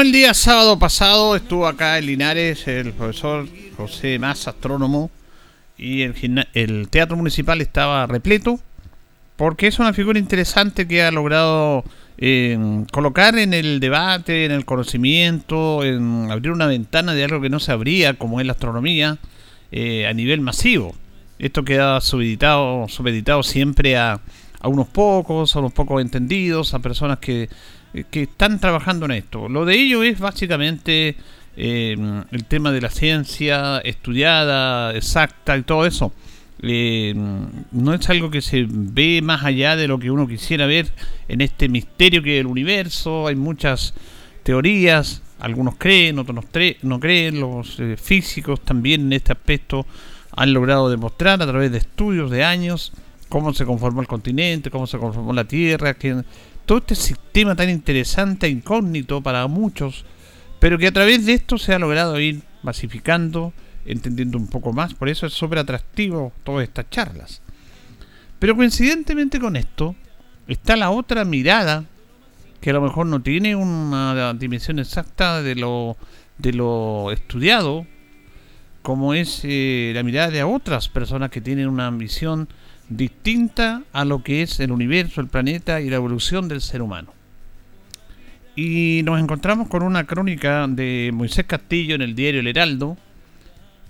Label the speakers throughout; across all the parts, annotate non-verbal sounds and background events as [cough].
Speaker 1: El día sábado pasado estuvo acá en Linares el profesor José Más, astrónomo, y el, Teatro Municipal estaba repleto, porque es una figura interesante que ha logrado eh, colocar en el debate, en el conocimiento, en abrir una ventana de algo que no se abría, como es la astronomía, eh, a nivel masivo. Esto queda subeditado, subeditado siempre a, a unos pocos, a unos pocos entendidos, a personas que eh, que están trabajando en esto. Lo de ello es básicamente eh, el tema de la ciencia estudiada, exacta y todo eso. Eh, no es algo que se ve más allá de lo que uno quisiera ver en este misterio que es el universo. Hay muchas teorías, algunos creen, otros no creen. Los físicos también en este aspecto han logrado demostrar a través de estudios de años cómo se conformó el continente, cómo se conformó la Tierra, que todo este sistema tan interesante e incógnito para muchos, pero que a través de esto se ha logrado ir masificando, entendiendo un poco más, por eso es súper atractivo todas estas charlas. Pero coincidentemente con esto, está la otra mirada, que a lo mejor no tiene una dimensión exacta de lo, de lo estudiado, como es eh, la mirada de otras personas que tienen una visión distinta a lo que es el universo, el planeta y la evolución del ser humano. Y nos encontramos con una crónica de Moisés Castillo en el diario El Heraldo,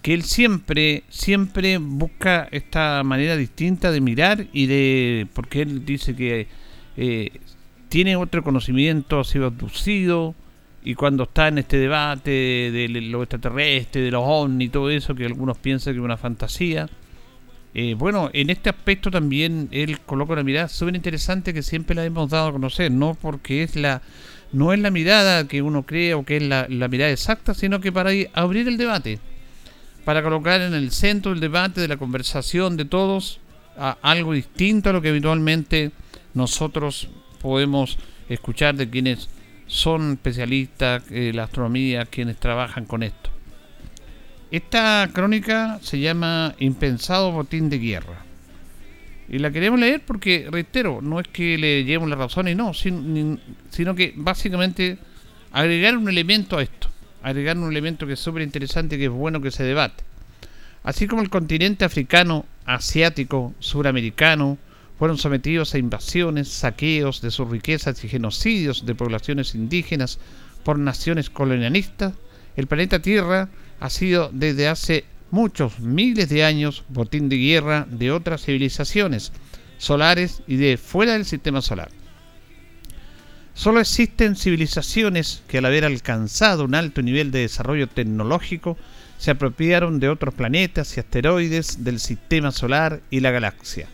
Speaker 1: que él siempre, siempre busca esta manera distinta de mirar y de, porque él dice que eh, tiene otro conocimiento, ha sido abducido, y cuando está en este debate de lo extraterrestre, de los ovnis y todo eso, que algunos piensan que es una fantasía, eh, bueno, en este aspecto también él coloca una mirada súper interesante que siempre la hemos dado a conocer, no porque es la no es la mirada que uno cree o que es la, mirada exacta, sino que para abrir el debate, para colocar en el centro del debate, de la conversación de todos, a algo distinto a lo que habitualmente nosotros podemos escuchar de quienes son especialistas en la astronomía, quienes trabajan con esto. Esta crónica se llama Impensado Botín de Guerra. Y la queremos leer porque, reitero, no es que le llevemos la razón y no, sino que básicamente agregar un elemento a esto. Agregar un elemento que es súper interesante que es bueno que se debate. Así como el continente africano, asiático, suramericano, fueron sometidos a invasiones, saqueos de sus riquezas y genocidios de poblaciones indígenas por naciones colonialistas, el planeta Tierra ha sido desde hace muchos miles de años botín de guerra de otras civilizaciones solares y de fuera del sistema solar. Solo existen civilizaciones que al haber alcanzado un alto nivel de desarrollo tecnológico se apropiaron de otros planetas y asteroides del sistema solar y la galaxia.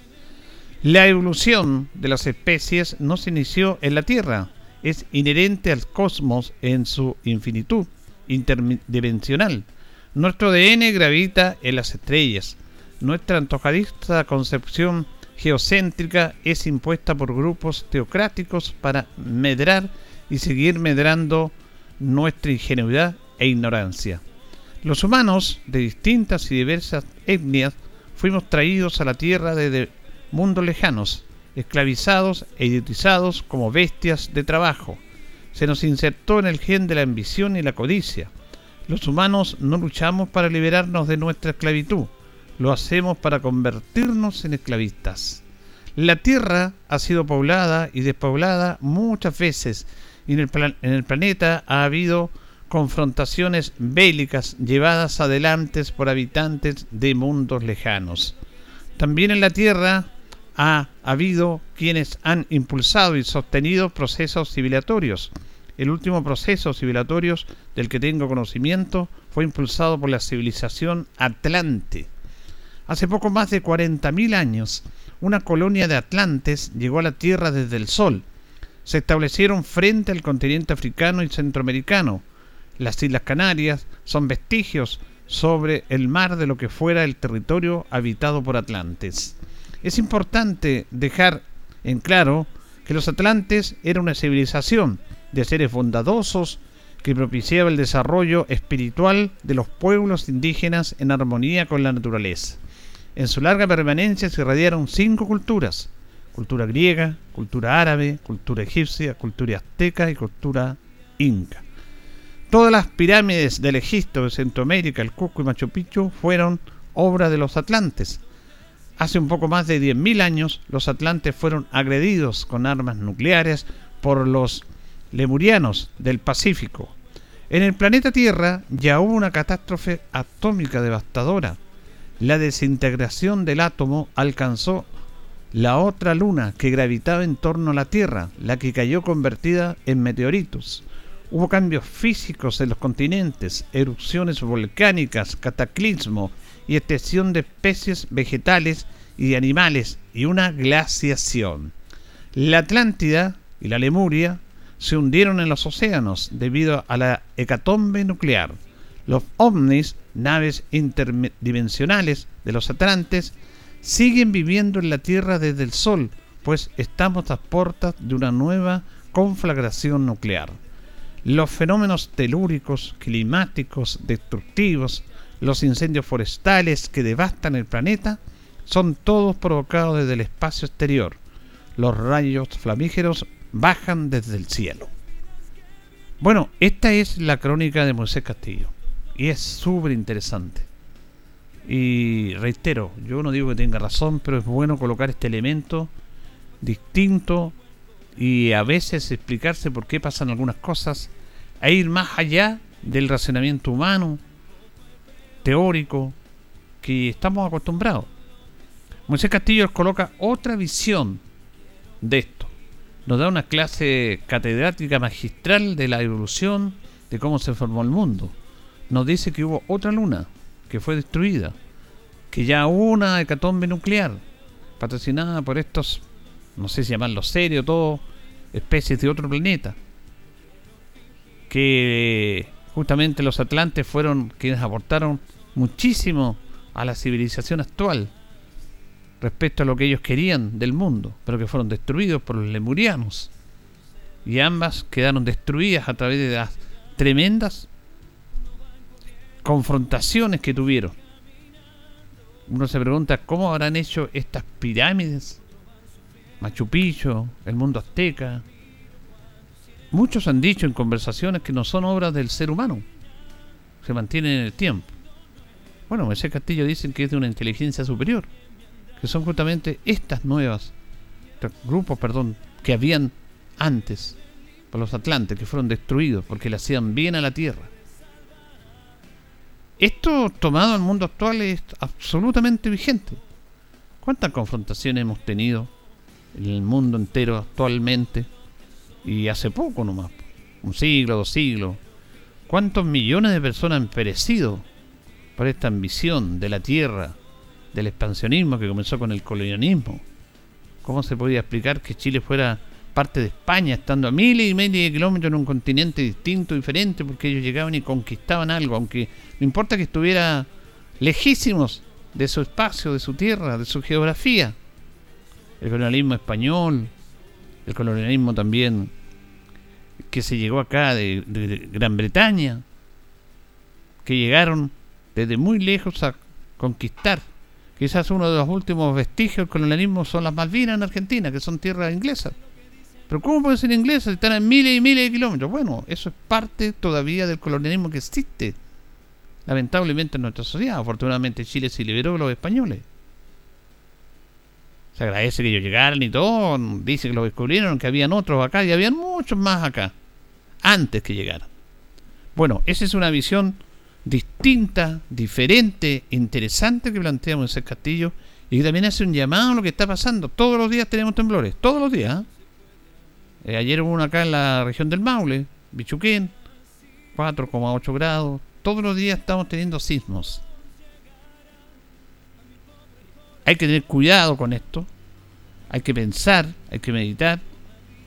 Speaker 1: La evolución de las especies no se inició en la Tierra, es inherente al cosmos en su infinitud interdimensional. Nuestro ADN gravita en las estrellas. Nuestra antojadista concepción geocéntrica es impuesta por grupos teocráticos para medrar y seguir medrando nuestra ingenuidad e ignorancia. Los humanos de distintas y diversas etnias fuimos traídos a la tierra desde mundos lejanos, esclavizados e idiotizados como bestias de trabajo. Se nos insertó en el gen de la ambición y la codicia. Los humanos no luchamos para liberarnos de nuestra esclavitud, lo hacemos para convertirnos en esclavistas. La Tierra ha sido poblada y despoblada muchas veces y en el, en el planeta ha habido confrontaciones bélicas llevadas adelante por habitantes de mundos lejanos. También en la Tierra ha habido quienes han impulsado y sostenido procesos civilizatorios. El último proceso civilatorio del que tengo conocimiento fue impulsado por la civilización Atlante. Hace poco más de 40.000 años, una colonia de atlantes llegó a la Tierra desde el Sol. Se establecieron frente al continente africano y centroamericano. Las Islas Canarias son vestigios sobre el mar de lo que fuera el territorio habitado por atlantes. Es importante dejar en claro que los atlantes eran una civilización de seres bondadosos que propiciaba el desarrollo espiritual de los pueblos indígenas en armonía con la naturaleza. En su larga permanencia se irradiaron cinco culturas, cultura griega, cultura árabe, cultura egipcia, cultura azteca y cultura inca. Todas las pirámides del Egipto, de Centroamérica, el Cusco y Machu Picchu fueron obra de los atlantes, Hace un poco más de 10.000 años, los atlantes fueron agredidos con armas nucleares por los lemurianos del Pacífico. En el planeta Tierra ya hubo una catástrofe atómica devastadora. La desintegración del átomo alcanzó la otra luna que gravitaba en torno a la Tierra, la que cayó convertida en meteoritos. Hubo cambios físicos en los continentes, erupciones volcánicas, cataclismo, y extensión de especies vegetales y animales y una glaciación. La Atlántida y la Lemuria se hundieron en los océanos debido a la hecatombe nuclear. Los ovnis, naves interdimensionales de los atlantes, siguen viviendo en la Tierra desde el Sol, pues estamos a puertas de una nueva conflagración nuclear. Los fenómenos telúricos, climáticos, destructivos, los incendios forestales que devastan el planeta son todos provocados desde el espacio exterior. Los rayos flamígeros bajan desde el cielo. Bueno, esta es la crónica de Moisés Castillo. Y es súper interesante. Y reitero, yo no digo que tenga razón, pero es bueno colocar este elemento distinto y a veces explicarse por qué pasan algunas cosas, e ir más allá del razonamiento humano, teórico que estamos acostumbrados. Moisés Castillo coloca otra visión de esto. Nos da una clase catedrática magistral de la evolución, de cómo se formó el mundo. Nos dice que hubo otra luna que fue destruida, que ya una hecatombe nuclear, patrocinada por estos, no sé si llamarlo serio, todo, especies de otro planeta, que justamente los atlantes fueron quienes aportaron muchísimo a la civilización actual respecto a lo que ellos querían del mundo, pero que fueron destruidos por los lemurianos. Y ambas quedaron destruidas a través de las tremendas confrontaciones que tuvieron. Uno se pregunta cómo habrán hecho estas pirámides, Machu Picchu, el mundo azteca. Muchos han dicho en conversaciones que no son obras del ser humano, se mantienen en el tiempo. Bueno, ese castillo dicen que es de una inteligencia superior, que son justamente estas nuevas grupos, perdón, que habían antes por los atlantes, que fueron destruidos porque le hacían bien a la tierra. Esto tomado al mundo actual es absolutamente vigente. ¿Cuántas confrontaciones hemos tenido en el mundo entero actualmente? Y hace poco nomás, un siglo, dos siglos. ¿Cuántos millones de personas han perecido por esta ambición de la tierra, del expansionismo que comenzó con el colonialismo. ¿Cómo se podía explicar que Chile fuera parte de España, estando a miles y miles de kilómetros en un continente distinto, diferente, porque ellos llegaban y conquistaban algo, aunque no importa que estuviera lejísimos de su espacio, de su tierra, de su geografía. El colonialismo español, el colonialismo también que se llegó acá de, de Gran Bretaña, que llegaron desde muy lejos a conquistar. Quizás uno de los últimos vestigios del colonialismo son las Malvinas en Argentina, que son tierras inglesas. Pero ¿cómo pueden ser inglesas si están a miles y miles de kilómetros? Bueno, eso es parte todavía del colonialismo que existe, lamentablemente, en nuestra sociedad. Afortunadamente Chile se liberó de los españoles. Se agradece que ellos llegaran y todo. Dice que lo descubrieron, que habían otros acá y habían muchos más acá, antes que llegaran. Bueno, esa es una visión distinta, diferente, interesante que planteamos en ese castillo y que también hace un llamado a lo que está pasando. Todos los días tenemos temblores, todos los días. ¿ah? Eh, ayer hubo uno acá en la región del Maule, Bichuquén, 4,8 grados. Todos los días estamos teniendo sismos. Hay que tener cuidado con esto. Hay que pensar, hay que meditar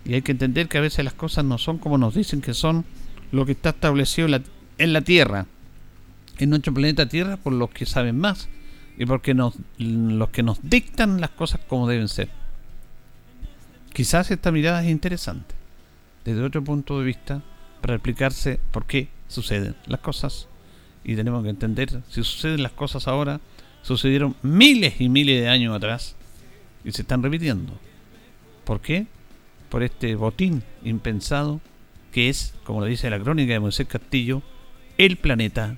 Speaker 1: y hay que entender que a veces las cosas no son como nos dicen que son lo que está establecido en la, en la Tierra, en nuestro planeta Tierra, por los que saben más y porque nos, los que nos dictan las cosas como deben ser. Quizás esta mirada es interesante, desde otro punto de vista, para explicarse por qué suceden las cosas. Y tenemos que entender, si suceden las cosas ahora, sucedieron miles y miles de años atrás y se están repitiendo. ¿Por qué? Por este botín impensado que es, como lo dice la crónica de Moisés Castillo, el planeta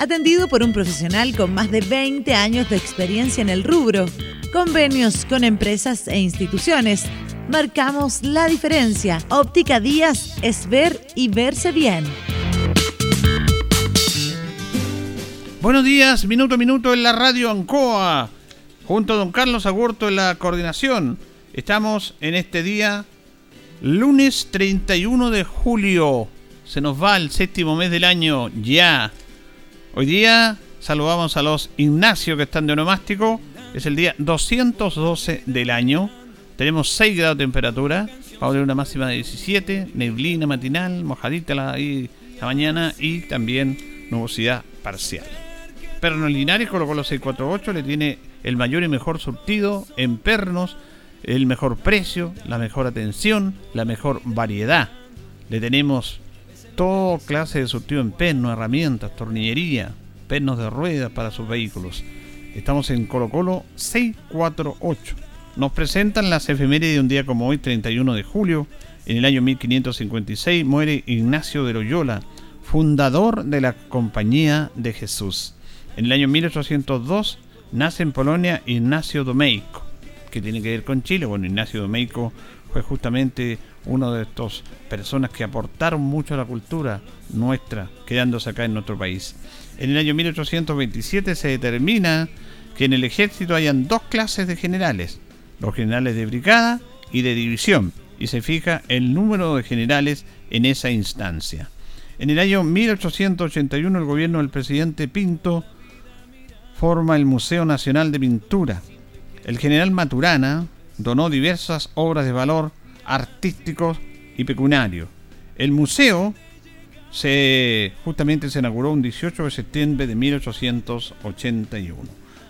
Speaker 2: Atendido por un profesional con más de 20 años de experiencia en el rubro. Convenios con empresas e instituciones. Marcamos la diferencia. Óptica Díaz es ver y verse bien.
Speaker 1: Buenos días, minuto a minuto en la radio Ancoa, junto a don Carlos Agurto en la coordinación. Estamos en este día, lunes 31 de julio. Se nos va el séptimo mes del año ya. Hoy día saludamos a los Ignacio que están de onomástico. Es el día 212 del año. Tenemos 6 grados de temperatura. Va a haber una máxima de 17. Neblina matinal, mojadita la, la mañana y también nubosidad parcial. Pernos Linares colocó los 648, le tiene el mayor y mejor surtido en pernos, el mejor precio, la mejor atención, la mejor variedad. Le tenemos toda clase de surtido en pernos, herramientas, tornillería, pernos de ruedas para sus vehículos. Estamos en Colo Colo 648. Nos presentan las efemérides de un día como hoy, 31 de julio. En el año 1556 muere Ignacio de Loyola, fundador de la Compañía de Jesús. En el año 1802 nace en Polonia Ignacio Domeico, que tiene que ver con Chile. Bueno, Ignacio Domeico fue justamente uno de estos personas que aportaron mucho a la cultura nuestra, quedándose acá en nuestro país. En el año 1827 se determina que en el ejército hayan dos clases de generales, los generales de brigada y de división, y se fija el número de generales en esa instancia. En el año 1881 el gobierno del presidente Pinto forma el Museo Nacional de Pintura. El general Maturana donó diversas obras de valor artísticos y pecuniario. El museo se justamente se inauguró un 18 de septiembre de 1881.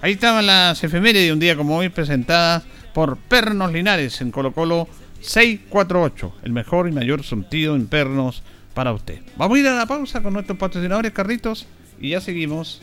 Speaker 1: Ahí estaban las efemérides de un día como hoy presentadas por Pernos Linares en Colo Colo 648, el mejor y mayor surtido en pernos para usted. Vamos a ir a la pausa con nuestros patrocinadores Carritos y ya seguimos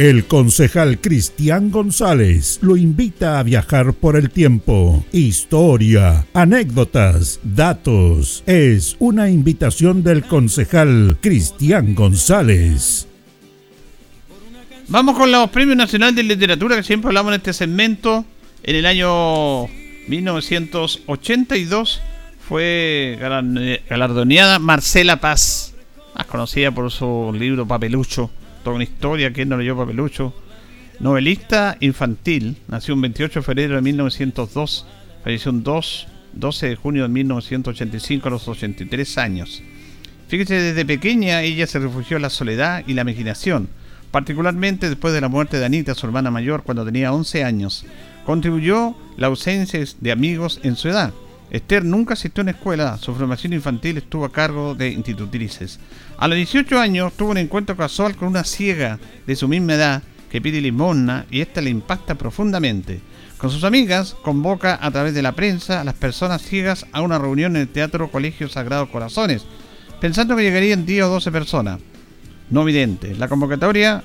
Speaker 3: El concejal Cristian González lo invita a viajar por el tiempo. Historia, anécdotas, datos. Es una invitación del concejal Cristian González.
Speaker 1: Vamos con los premios nacionales de literatura que siempre hablamos en este segmento. En el año 1982 fue galardoneada Marcela Paz, más conocida por su libro Papelucho toda una historia, que no leyó Papelucho. Novelista infantil, nació un 28 de febrero de 1902, falleció un 2, 12 de junio de 1985 a los 83 años. Fíjese, desde pequeña ella se refugió en la soledad y la imaginación, particularmente después de la muerte de Anita, su hermana mayor, cuando tenía 11 años. Contribuyó la ausencia de amigos en su edad. Esther nunca asistió a una escuela, su formación infantil estuvo a cargo de institutrices. A los 18 años tuvo un encuentro casual con una ciega de su misma edad que pide limosna y esta le impacta profundamente. Con sus amigas convoca a través de la prensa a las personas ciegas a una reunión en el Teatro Colegio Sagrado Corazones, pensando que llegarían 10 o 12 personas no videntes. La convocatoria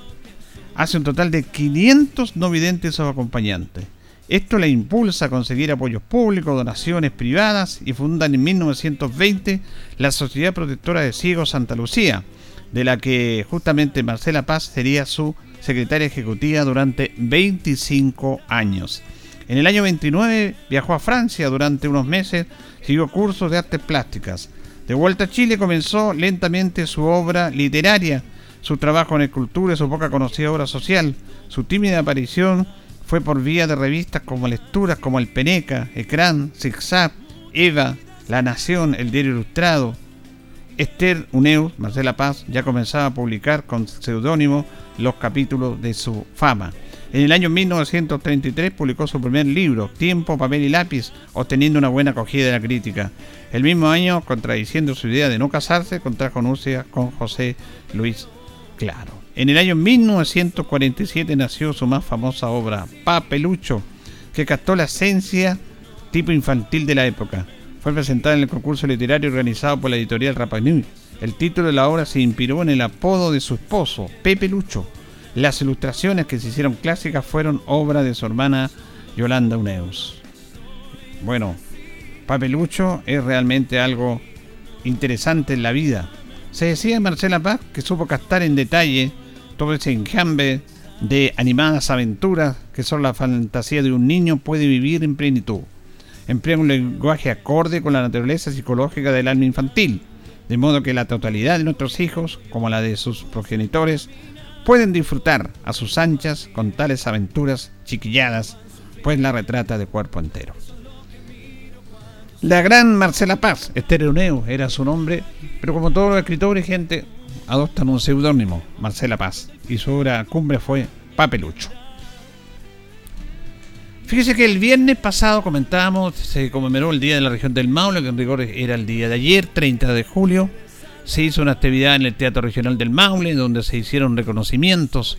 Speaker 1: hace un total de 500 no videntes o acompañantes. Esto le impulsa a conseguir apoyos públicos, donaciones privadas y fundan en 1920 la Sociedad Protectora de Ciegos Santa Lucía, de la que justamente Marcela Paz sería su secretaria ejecutiva durante 25 años. En el año 29 viajó a Francia durante unos meses, siguió cursos de artes plásticas. De vuelta a Chile comenzó lentamente su obra literaria, su trabajo en escultura y su poca conocida obra social, su tímida aparición fue por vía de revistas como Lecturas como El Peneca, Ecrán, Zigzag, Eva, La Nación, El Diario Ilustrado. Esther Uneus, Marcela Paz, ya comenzaba a publicar con seudónimo los capítulos de su fama. En el año 1933 publicó su primer libro, Tiempo, Papel y Lápiz, obteniendo una buena acogida de la crítica. El mismo año, contradiciendo su idea de no casarse, contrajo nupcias con José Luis Claro. En el año 1947 nació su más famosa obra, Papelucho, que captó la esencia tipo infantil de la época. Fue presentada en el concurso literario organizado por la editorial Rapanui. El título de la obra se inspiró en el apodo de su esposo, Pepe Lucho. Las ilustraciones que se hicieron clásicas fueron obra de su hermana Yolanda Uneus. Bueno, Papelucho es realmente algo interesante en la vida Se decía de Marcela Paz que supo captar en detalle todo ese enjambre de animadas aventuras que son la fantasía de un niño puede vivir en plenitud. Emplea un lenguaje acorde con la naturaleza psicológica del alma infantil, de modo que la totalidad de nuestros hijos, como la de sus progenitores, pueden disfrutar a sus anchas con tales aventuras chiquilladas, pues la retrata de cuerpo entero. La gran Marcela Paz, Estereoneo era su nombre, pero como todos los escritores, gente, adoptan un seudónimo, Marcela Paz, y su obra cumbre fue Papelucho. Fíjese que el viernes pasado comentábamos, se conmemoró el Día de la Región del Maule, que en rigor era el día de ayer, 30 de julio. Se hizo una actividad en el Teatro Regional del Maule, donde se hicieron reconocimientos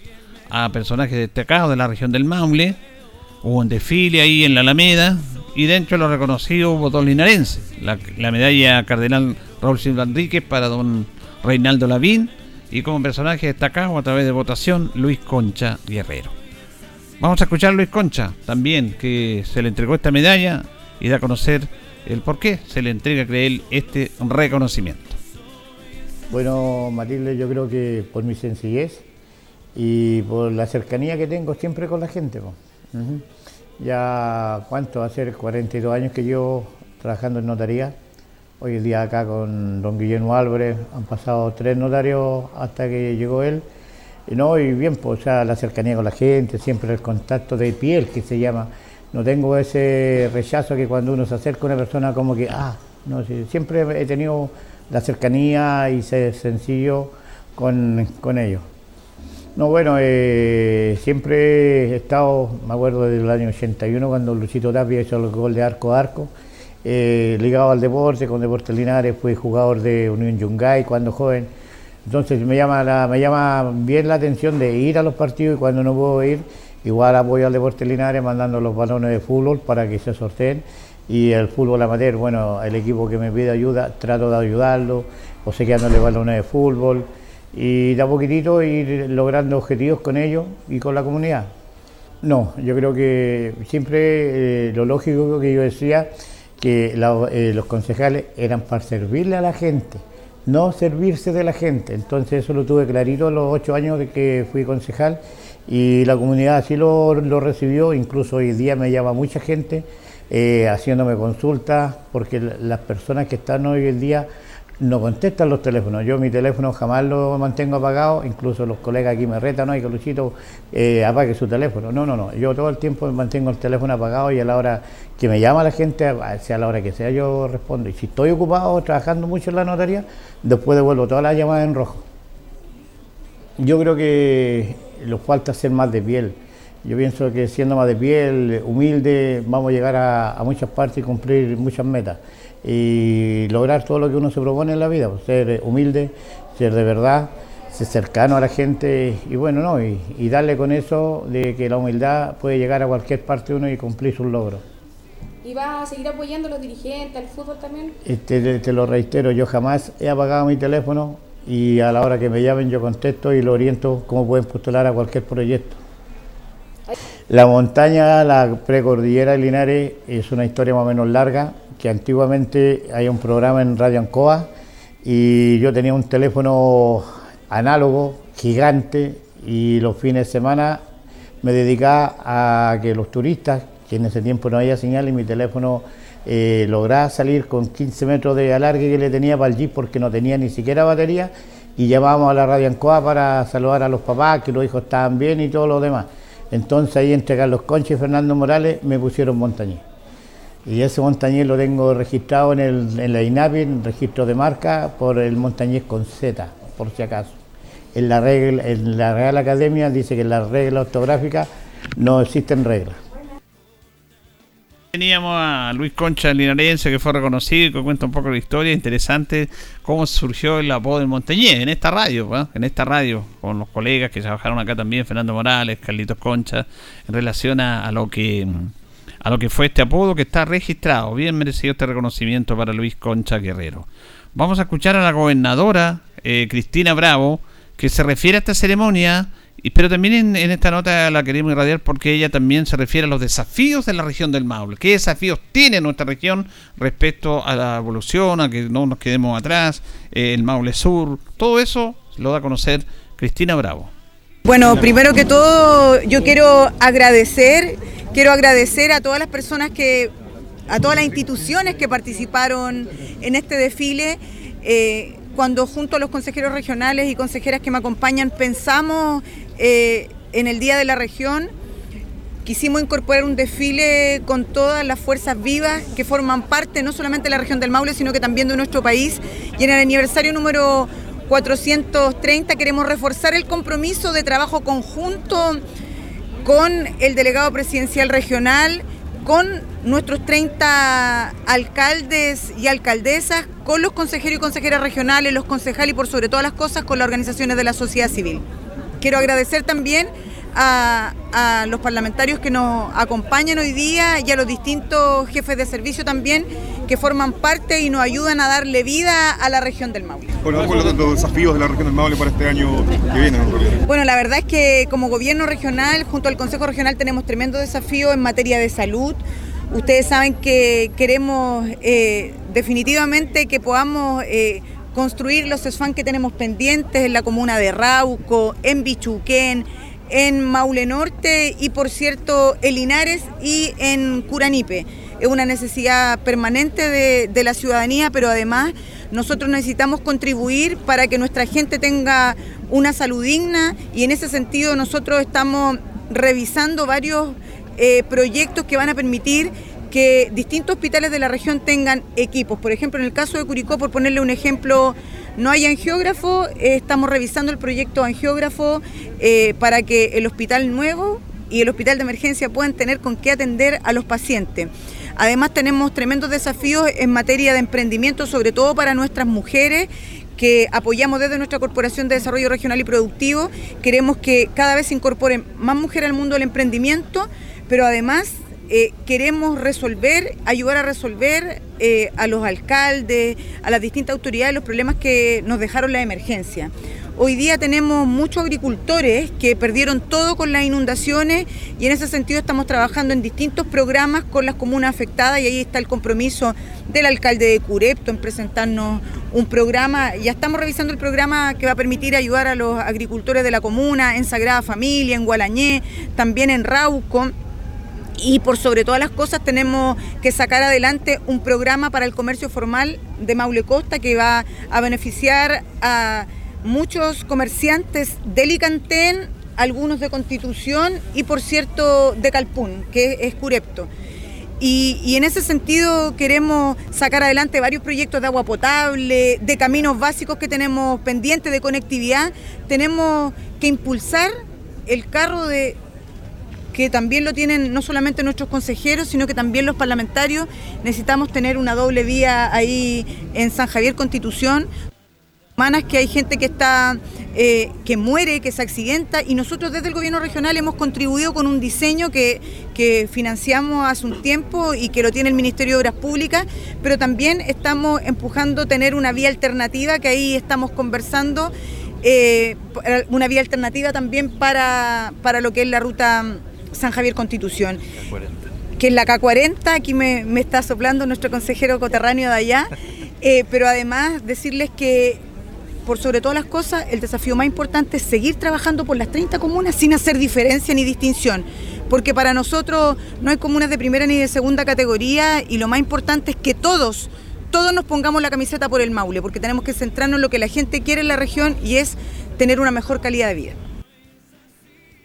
Speaker 1: a personajes destacados de la región del Maule. Hubo un desfile ahí en la Alameda, y dentro de los reconocidos hubo dos linarenses. La, la medalla Cardenal Raúl Silva Enríquez para don Reinaldo Lavín, y como personaje destacado a través de votación, Luis Concha Guerrero. Vamos a escuchar a Luis Concha también, que se le entregó esta medalla y da a conocer el por qué se le entrega a él este reconocimiento.
Speaker 4: Bueno, Matilde, yo creo que por mi sencillez y por la cercanía que tengo siempre con la gente. Ya, ¿cuánto? Ser 42 años que yo trabajando en notaría. Hoy en día acá con don Guillermo Álvarez han pasado tres notarios hasta que llegó él y no, y bien, pues, o sea, la cercanía con la gente, siempre el contacto de piel que se llama. No tengo ese rechazo que cuando uno se acerca a una persona como que, ah, no sé, siempre he tenido la cercanía y ser sencillo con, ellos. No, bueno, eh, siempre he estado, me acuerdo del año 81 cuando Luchito Tapia hizo el gol de arco a arco, eh, ligado al deporte, con Deportes Linares, fui jugador de Unión Yungay cuando joven entonces me llama, me llama bien la atención de ir a los partidos y cuando no puedo ir, igual apoyo al Deporte Linares mandando los balones de fútbol para que se sorteen. Y el fútbol amateur, bueno, el equipo que me pide ayuda, trato de ayudarlo, o sé dándole balones de fútbol. Y de a poquitito ir logrando objetivos con ellos y con la comunidad. No, yo creo que siempre eh, lo lógico que yo decía, que eh, los concejales eran para servirle a la gente no servirse de la gente. Entonces eso lo tuve clarito a los ocho años de que fui concejal y la comunidad así lo, recibió, incluso hoy día me llama mucha gente eh, haciéndome consultas, porque las personas que están hoy en día no contestan los teléfonos. Yo mi teléfono jamás lo mantengo apagado, incluso los colegas aquí me retan, no hay que Luchito eh, apague su teléfono. No, no, no. Yo todo el tiempo mantengo el teléfono apagado y a la hora que me llama la gente, sea a la hora que sea, yo respondo. Y si estoy ocupado trabajando mucho en la notaría, después devuelvo todas las llamadas en rojo. Yo creo que nos falta ser más de piel. Yo pienso que siendo más de piel, humilde, vamos a llegar a, a muchas partes y cumplir muchas metas y lograr todo lo que uno se propone en la vida, pues, ser humilde, ser de verdad, ser cercano a la gente y bueno, ¿no? Y, darle con eso de que la humildad puede llegar a cualquier parte de uno y cumplir sus logros.
Speaker 5: ¿Y vas a seguir apoyando a los dirigentes, al fútbol también?
Speaker 4: Este, te, lo reitero, yo jamás he apagado mi teléfono y a la hora que me llamen yo contesto y lo oriento cómo pueden postular a cualquier proyecto. La montaña, la precordillera de Linares, es una historia más o menos larga, que antiguamente hay un programa en Radio Ancoa y yo tenía un teléfono análogo gigante y los fines de semana me dedicaba a que los turistas, que en ese tiempo no había señal y mi teléfono eh, lograba salir con 15 metros de alargue que le tenía para el Jeep porque no tenía ni siquiera batería y llevábamos a la Radio Ancoa para saludar a los papás, que los hijos estaban bien y todo lo demás. Entonces ahí entre Carlos Concha y Fernando Morales me pusieron montañés. Y ese montañés lo tengo registrado en, el, en la INAPI, en registro de marca, por el montañés con Z, por si acaso. En la, regla, en la Real Academia dice que en la regla ortográfica no existen reglas.
Speaker 1: Teníamos a Luis Concha Linarense, que fue reconocido y que cuenta un poco la historia interesante, cómo surgió el apodo del Montañés en esta radio, en esta radio, con los colegas que trabajaron acá también, Fernando Morales, Carlitos Concha, en relación a lo que a lo que fue este apodo que está registrado. Bien merecido este reconocimiento para Luis Concha Guerrero. Vamos a escuchar a la gobernadora eh, Cristina Bravo, que se refiere a esta ceremonia pero también en, esta nota la queremos irradiar porque ella también se refiere a los desafíos de la región del Maule. ¿Qué desafíos tiene nuestra región respecto a la evolución, a que no nos quedemos atrás, eh, el Maule Sur? Todo eso lo da a conocer Cristina Bravo.
Speaker 6: Bueno, primero que todo yo quiero agradecer, quiero agradecer a todas las personas que, a todas las instituciones que participaron en este desfile. Eh, cuando junto a los consejeros regionales y consejeras que me acompañan pensamos eh, en el Día de la Región, quisimos incorporar un desfile con todas las fuerzas vivas que forman parte no solamente de la región del Maule, sino que también de nuestro país. Y en el aniversario número 430 queremos reforzar el compromiso de trabajo conjunto con el delegado presidencial regional, con nuestros 30 alcaldes y alcaldesas, con los consejeros y consejeras regionales, los concejales y por sobre todas las cosas con las organizaciones de la sociedad civil. Quiero agradecer también a, los parlamentarios que nos acompañan hoy día y a los distintos jefes de servicio también que forman parte y nos ayudan a darle vida a la región del Maule.
Speaker 7: Bueno, ¿cuáles son los desafíos de la región del Maule para este año que viene?
Speaker 6: Bueno, la verdad es que como gobierno regional, junto al Consejo Regional, tenemos tremendo desafío en materia de salud. Ustedes saben que queremos eh, definitivamente que podamos... Eh, construir los SFAN que tenemos pendientes en la comuna de Rauco, en Bichuquén, en Maule Norte y por cierto en Linares y en Curanipe. Es una necesidad permanente de, la ciudadanía, pero además nosotros necesitamos contribuir para que nuestra gente tenga una salud digna y en ese sentido nosotros estamos revisando varios eh, proyectos que van a permitir que distintos hospitales de la región tengan equipos. Por ejemplo, en el caso de Curicó, por ponerle un ejemplo no hay angiógrafo, eh, estamos revisando el proyecto angiógrafo eh, para que el hospital nuevo y el hospital de emergencia puedan tener con qué atender a los pacientes. Además tenemos tremendos desafíos en materia de emprendimiento, sobre todo para nuestras mujeres que apoyamos desde nuestra Corporación de Desarrollo Regional y Productivo. Queremos que cada vez se incorporen más mujeres al mundo del emprendimiento, pero además eh, queremos resolver, ayudar a resolver eh, a los alcaldes, a las distintas autoridades los problemas que nos dejaron la emergencia. Hoy día tenemos muchos agricultores que perdieron todo con las inundaciones y en ese sentido estamos trabajando en distintos programas con las comunas afectadas y ahí está el compromiso del alcalde de Curepto en presentarnos un programa. Ya estamos revisando el programa que va a permitir ayudar a los agricultores de la comuna en Sagrada Familia, en Gualañé, también en Rauco y por sobre todas las cosas tenemos que sacar adelante un programa para el comercio formal de Maule Costa que va a beneficiar a muchos comerciantes de Licantén, algunos de Constitución y por cierto de Calpún, que es Curepto. Y, y, en ese sentido queremos sacar adelante varios proyectos de agua potable, de caminos básicos que tenemos pendientes, de conectividad. Tenemos que impulsar el carro de, que también lo tienen no solamente nuestros consejeros, sino que también los parlamentarios. Necesitamos tener una doble vía ahí en San Javier Constitución. Semanas que hay gente que está eh, que muere, que se accidenta y nosotros desde el gobierno regional hemos contribuido con un diseño que, que financiamos hace un tiempo y que lo tiene el Ministerio de Obras Públicas, pero también estamos empujando tener una vía alternativa que ahí estamos conversando, eh, una vía alternativa también para, para lo que es la ruta San Javier Constitución. Que es la K40, aquí me, está soplando nuestro consejero coterráneo de allá, [laughs] eh, pero además decirles que por sobre todas las cosas, el desafío más importante es seguir trabajando por las 30 comunas sin hacer diferencia ni distinción, porque para nosotros no hay comunas de primera ni de segunda categoría y lo más importante es que todos, todos nos pongamos la camiseta por el Maule, porque tenemos que centrarnos en lo que la gente quiere en la región y es tener una mejor calidad de vida.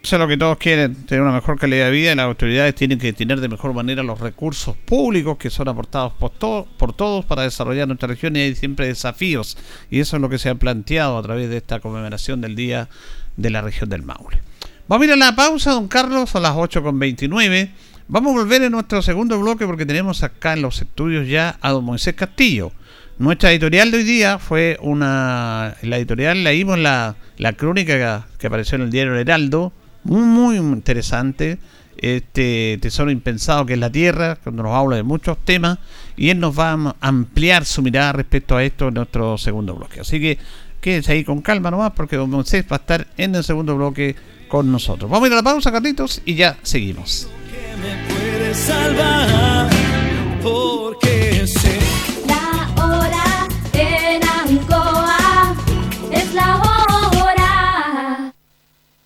Speaker 1: Eso es lo que todos quieren, tener una mejor calidad de vida y las autoridades tienen que tener de mejor manera los recursos públicos que son aportados por, por todos para desarrollar nuestra región y hay siempre desafíos y eso es lo que se ha planteado a través de esta conmemoración del Día de la región del Maule. Vamos a ir a la pausa, don Carlos, a las 8.29. Vamos a volver en nuestro segundo bloque porque tenemos acá en los estudios ya a don Moisés Castillo. Nuestra editorial de hoy día fue una... la editorial leímos la, la crónica que apareció en el diario Heraldo muy, muy interesante. Este tesoro impensado que es la Tierra, cuando nos habla de muchos temas, y él nos va a ampliar su mirada respecto a esto en nuestro segundo bloque. Así que quédese ahí con calma nomás porque don Moisés va a estar en el segundo bloque con nosotros. Vamos a ir a la pausa, Carlitos, y ya seguimos.
Speaker 8: salvar porque sé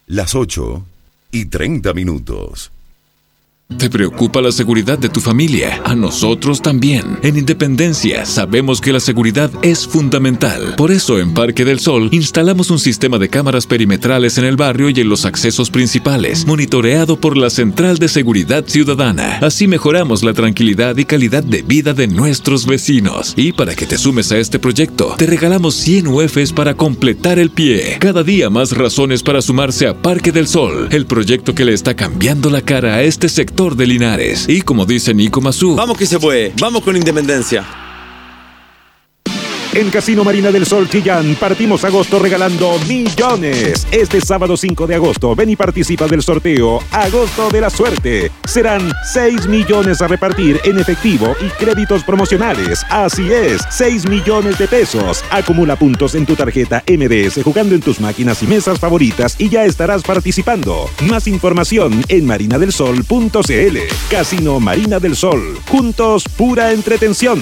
Speaker 9: Las 8 y 30 minutos.
Speaker 10: ¿Te preocupa la seguridad de tu familia? A nosotros también. En Independencia sabemos que la seguridad es fundamental. Por eso en Parque del Sol instalamos un sistema de cámaras perimetrales en el barrio y en los accesos principales, monitoreado por la Central de Seguridad Ciudadana. Así mejoramos la tranquilidad y calidad de vida de nuestros vecinos. Y para que te sumes a este proyecto, te regalamos 100 UFs para completar el pie. Cada día más razones para sumarse a Parque del Sol, el proyecto que le está cambiando la cara a este sector de Linares. Y como dice Nico Mazú,
Speaker 11: Vamos que se puede, vamos con Independencia.
Speaker 12: En Casino Marina del Sol Chillán partimos agosto regalando millones. Este sábado 5 de agosto ven y participa del sorteo Agosto de la Suerte. Serán 6 millones a repartir en efectivo y créditos promocionales. Así es, 6 millones de pesos. Acumula puntos en tu tarjeta MDS jugando en tus máquinas y mesas favoritas y ya estarás participando. Más información en marinadelsol.cl. Casino Marina del Sol. Juntos, pura entretención.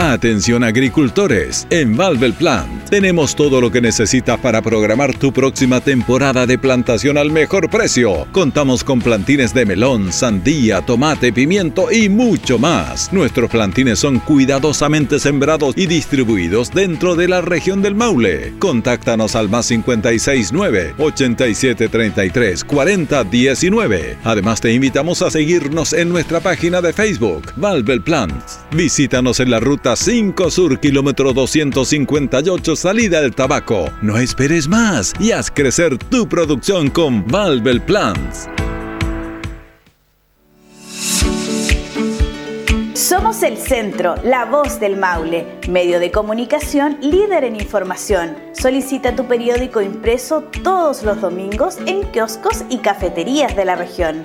Speaker 13: Atención agricultores, en Valvel Plant tenemos todo lo que necesitas para programar tu próxima temporada de plantación al mejor precio. Contamos con plantines de melón, sandía, tomate, pimiento y mucho más. Nuestros plantines son cuidadosamente sembrados y distribuidos dentro de la región del Maule. Contáctanos al más 569 8733 4019. Además te invitamos a seguirnos en nuestra página de Facebook, Valvel Plant. Visítanos en la ruta 5 Sur, kilómetro 258, salida del tabaco. No esperes más y haz crecer tu producción con Valvel Plants.
Speaker 14: Somos el centro, la voz del Maule, medio de comunicación líder en información. Solicita tu periódico impreso todos los domingos en kioscos y cafeterías de la región.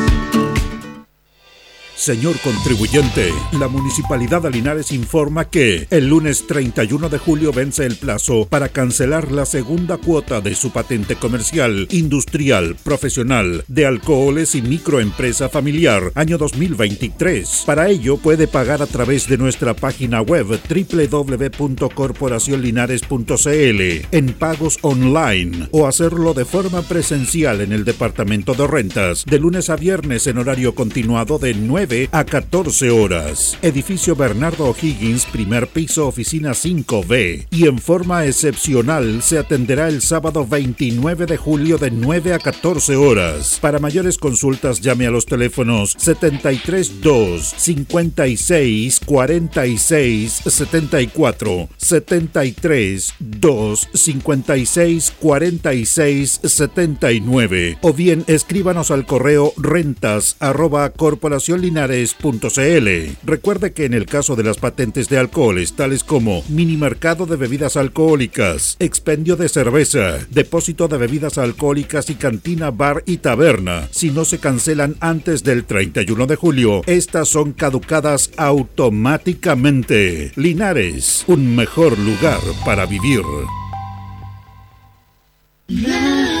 Speaker 3: Señor contribuyente, la Municipalidad de Linares informa que el lunes 31 de julio vence el plazo para cancelar la segunda cuota de su patente comercial, industrial, profesional, de alcoholes y microempresa familiar, año 2023. Para ello puede pagar a través de nuestra página web www.corporacionlinares.cl en pagos online o hacerlo de forma presencial en el Departamento de Rentas de lunes a viernes en horario continuado de 9 a 14 horas. Edificio Bernardo O'Higgins, primer piso, oficina 5B. Y en forma excepcional se atenderá el sábado 29 de julio de 9 a 14 horas. Para mayores consultas llame a los teléfonos 732 56 46 74 73 2 56 46 79 o bien escríbanos al correo rentas arroba corporacionlinares.cl. Recuerde que en el caso de las patentes de alcoholes tales como mini mercado de bebidas alcohólicas, expendio de cerveza, depósito de bebidas alcohólicas y cantina, bar y taberna, si no se cancelan antes del 31 de julio, estas son caducadas automáticamente. Linares, un mejor lugar para vivir. [laughs]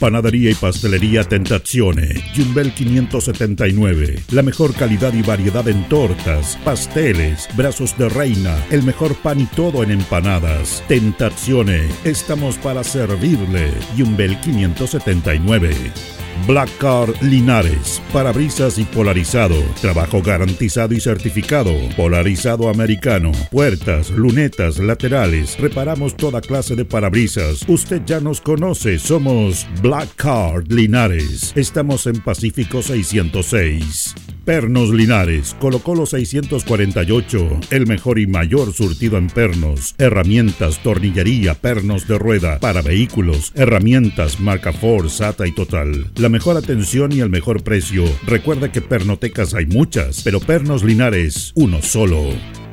Speaker 3: Panadería y pastelería Tentazione, Yumbel 579. La mejor calidad y variedad en tortas, pasteles, brazos de reina, el mejor pan y todo en empanadas. Tentazione, estamos para servirle. Yumbel 579. Black Car Linares, parabrisas y polarizado, trabajo garantizado y certificado, polarizado americano, puertas, lunetas, laterales, reparamos toda clase de parabrisas. Usted ya nos conoce, somos Black Car Linares. Estamos en Pacífico 606. Pernos Linares, Colo Colo 648, el mejor y mayor surtido en pernos, herramientas, tornillería, pernos de rueda, para vehículos, herramientas, marca Ford, SATA y Total. La mejor atención y el mejor precio. Recuerda que pernotecas hay muchas, pero Pernos Linares, uno solo.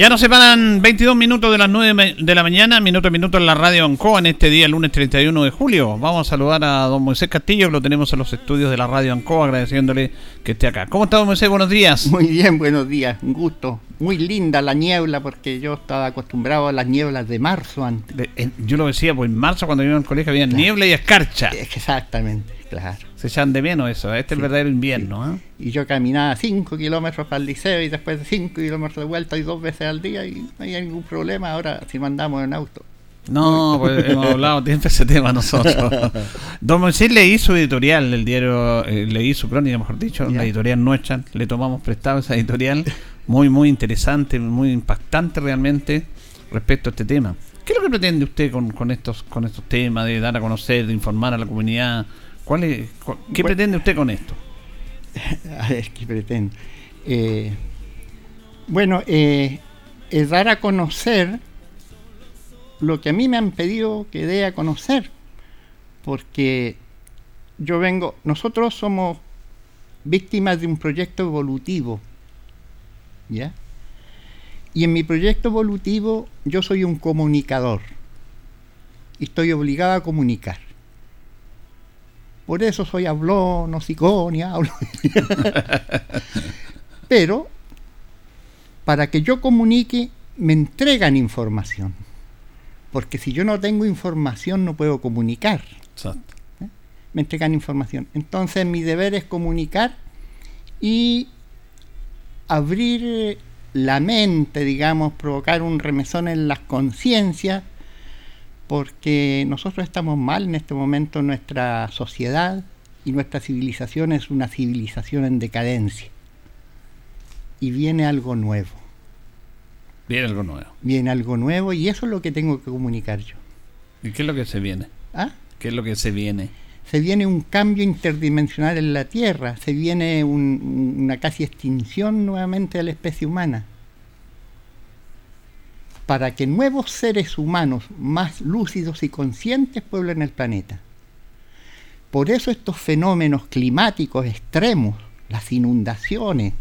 Speaker 1: Ya nos separan 22 minutos de las 9 de la mañana, minuto a minuto en la radio Ancoa en este día, lunes 31 de julio. Vamos a saludar a don Moisés Castillo, que lo tenemos en los estudios de la radio Ancoa, agradeciéndole que esté acá. ¿Cómo está don Moisés? Buenos días.
Speaker 15: Muy bien, buenos días, un gusto. Muy linda la niebla, porque yo estaba acostumbrado a las nieblas de marzo antes.
Speaker 1: De- en- yo lo decía, pues en marzo cuando iba al colegio había niebla y escarcha.
Speaker 15: Exactamente, claro.
Speaker 1: Se echan de menos eso. Este es el verdadero invierno. ¿eh?
Speaker 15: Y yo caminaba 5 kilómetros para el liceo y después 5 kilómetros de vuelta y dos veces al día y no hay ningún problema ahora si mandamos en auto.
Speaker 1: No, pues [laughs] hemos hablado siempre ese tema nosotros. [laughs] Don Moisés leí su editorial del diario, eh, leí su crónica, mejor dicho, la editorial nuestra. Le tomamos prestado esa editorial. Muy, muy interesante, muy impactante realmente respecto a este tema. ¿Qué es lo que pretende usted con, con estos con estos temas de dar a conocer, de informar a la comunidad? ¿Cuál es, cu- ¿Qué
Speaker 15: Bueno.
Speaker 1: pretende usted con esto? [laughs]
Speaker 15: A ver, ¿qué pretendo? Eh, bueno, eh, es dar a conocer lo que a mí me han pedido que dé a conocer, porque yo vengo, nosotros somos víctimas de un proyecto evolutivo, ¿ya? Y en mi proyecto evolutivo yo soy un comunicador y estoy obligado a comunicar. Por eso soy hablón, hocicón y hablo. [laughs] Pero para que yo comunique me entregan información. Porque si yo no tengo información no puedo comunicar. ¿Eh? Me entregan información. Entonces mi deber es comunicar y abrir la mente, digamos, provocar un remesón en las conciencias, porque nosotros estamos mal en este momento, nuestra sociedad y nuestra civilización es una civilización en decadencia. Y viene algo nuevo,
Speaker 1: Viene algo nuevo.
Speaker 15: viene algo nuevo y eso es lo que tengo que comunicar yo.
Speaker 1: ¿Y qué es lo que se viene?
Speaker 15: ¿Ah?
Speaker 1: ¿Qué es lo que se viene?
Speaker 15: se viene un cambio interdimensional en la Tierra, se viene un- una casi extinción nuevamente de la especie humana. Para que nuevos seres humanos más lúcidos y conscientes pueblen el planeta. Por eso estos fenómenos climáticos extremos, las inundaciones,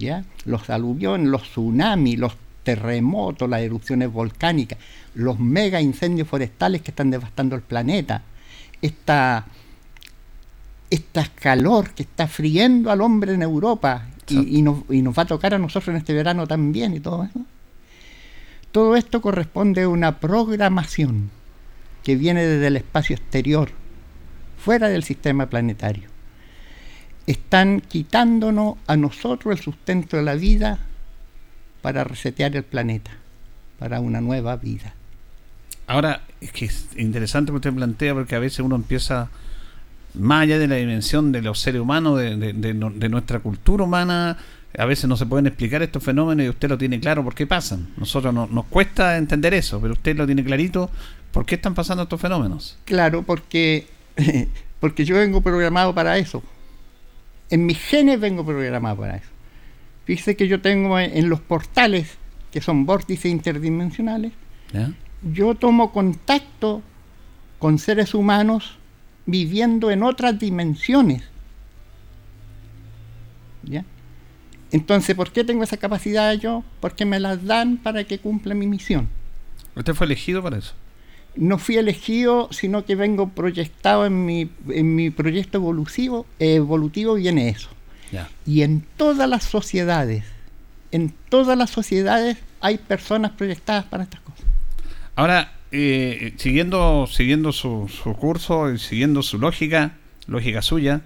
Speaker 15: ¿ya? los aluviones, los tsunamis, los terremotos, las erupciones volcánicas, los mega incendios forestales que están devastando el planeta, esta, esta calor que está friendo al hombre en Europa y, y nos, y nos va a tocar a nosotros en este verano también y todo eso. Todo esto corresponde a una programación que viene desde el espacio exterior, fuera del sistema planetario. Están quitándonos a nosotros el sustento de la vida para resetear el planeta, para una nueva vida.
Speaker 1: Ahora, es que es interesante lo que usted plantea porque a veces uno empieza, más allá de la dimensión de los seres humanos, de, de- de no- de nuestra cultura humana, a veces no se pueden explicar estos fenómenos y usted lo tiene claro por qué pasan. Nosotros no- nos cuesta entender eso, pero usted lo tiene clarito por qué están pasando estos fenómenos.
Speaker 15: Claro, porque, [laughs] porque yo vengo programado para eso. En mis genes vengo programado para eso. Fíjese que yo tengo en, los portales, que son vórtices interdimensionales,
Speaker 1: ¿Ya?
Speaker 15: yo tomo contacto con seres humanos viviendo en otras dimensiones. ¿Ya? Entonces, ¿por qué tengo esa capacidad yo? Porque me las dan para que cumpla mi misión.
Speaker 1: Usted fue elegido para eso.
Speaker 15: No fui elegido, sino que vengo proyectado en mi, en mi proyecto evolutivo, evolutivo viene eso. Y en todas las sociedades, en todas las sociedades hay personas proyectadas para estas cosas.
Speaker 1: Ahora, eh, siguiendo, siguiendo su, su curso y siguiendo su lógica, lógica suya,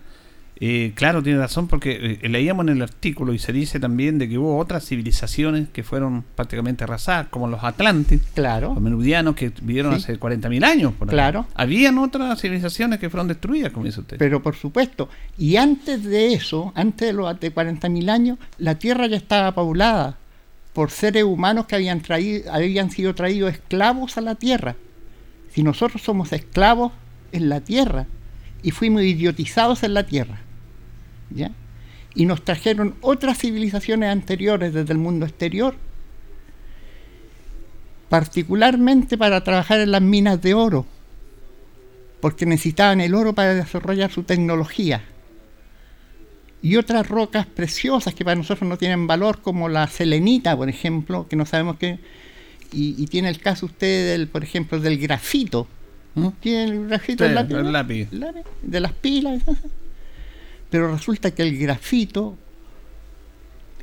Speaker 1: eh, claro, tiene razón, porque eh, leíamos en el artículo y se dice también de que hubo otras civilizaciones que fueron prácticamente arrasadas, como los Atlantes,
Speaker 15: claro.
Speaker 1: los menudianos que vivieron
Speaker 15: Sí.
Speaker 1: hace 40.000 años. Por ahí.
Speaker 15: Claro.
Speaker 1: Habían otras civilizaciones que fueron destruidas, como dice usted.
Speaker 15: Pero por supuesto, y antes de eso, antes de los de 40.000 años, la Tierra ya estaba poblada por seres humanos que habían, traído, habían sido traídos esclavos a la Tierra. Si nosotros somos esclavos en la Tierra y fuimos idiotizados en la Tierra, ¿ya? Y nos trajeron otras civilizaciones anteriores desde el mundo exterior, particularmente para trabajar en las minas de oro, porque necesitaban el oro para desarrollar su tecnología. Y otras rocas preciosas que para nosotros no tienen valor, como la selenita, por ejemplo, que no sabemos qué. Y, y tiene el caso usted, del, por ejemplo, del grafito. Tiene el grafito
Speaker 1: Sí,
Speaker 15: el lápiz,
Speaker 1: el
Speaker 15: ¿no?
Speaker 1: lápiz.
Speaker 15: El lápiz, de las pilas. [laughs] Pero resulta que el grafito,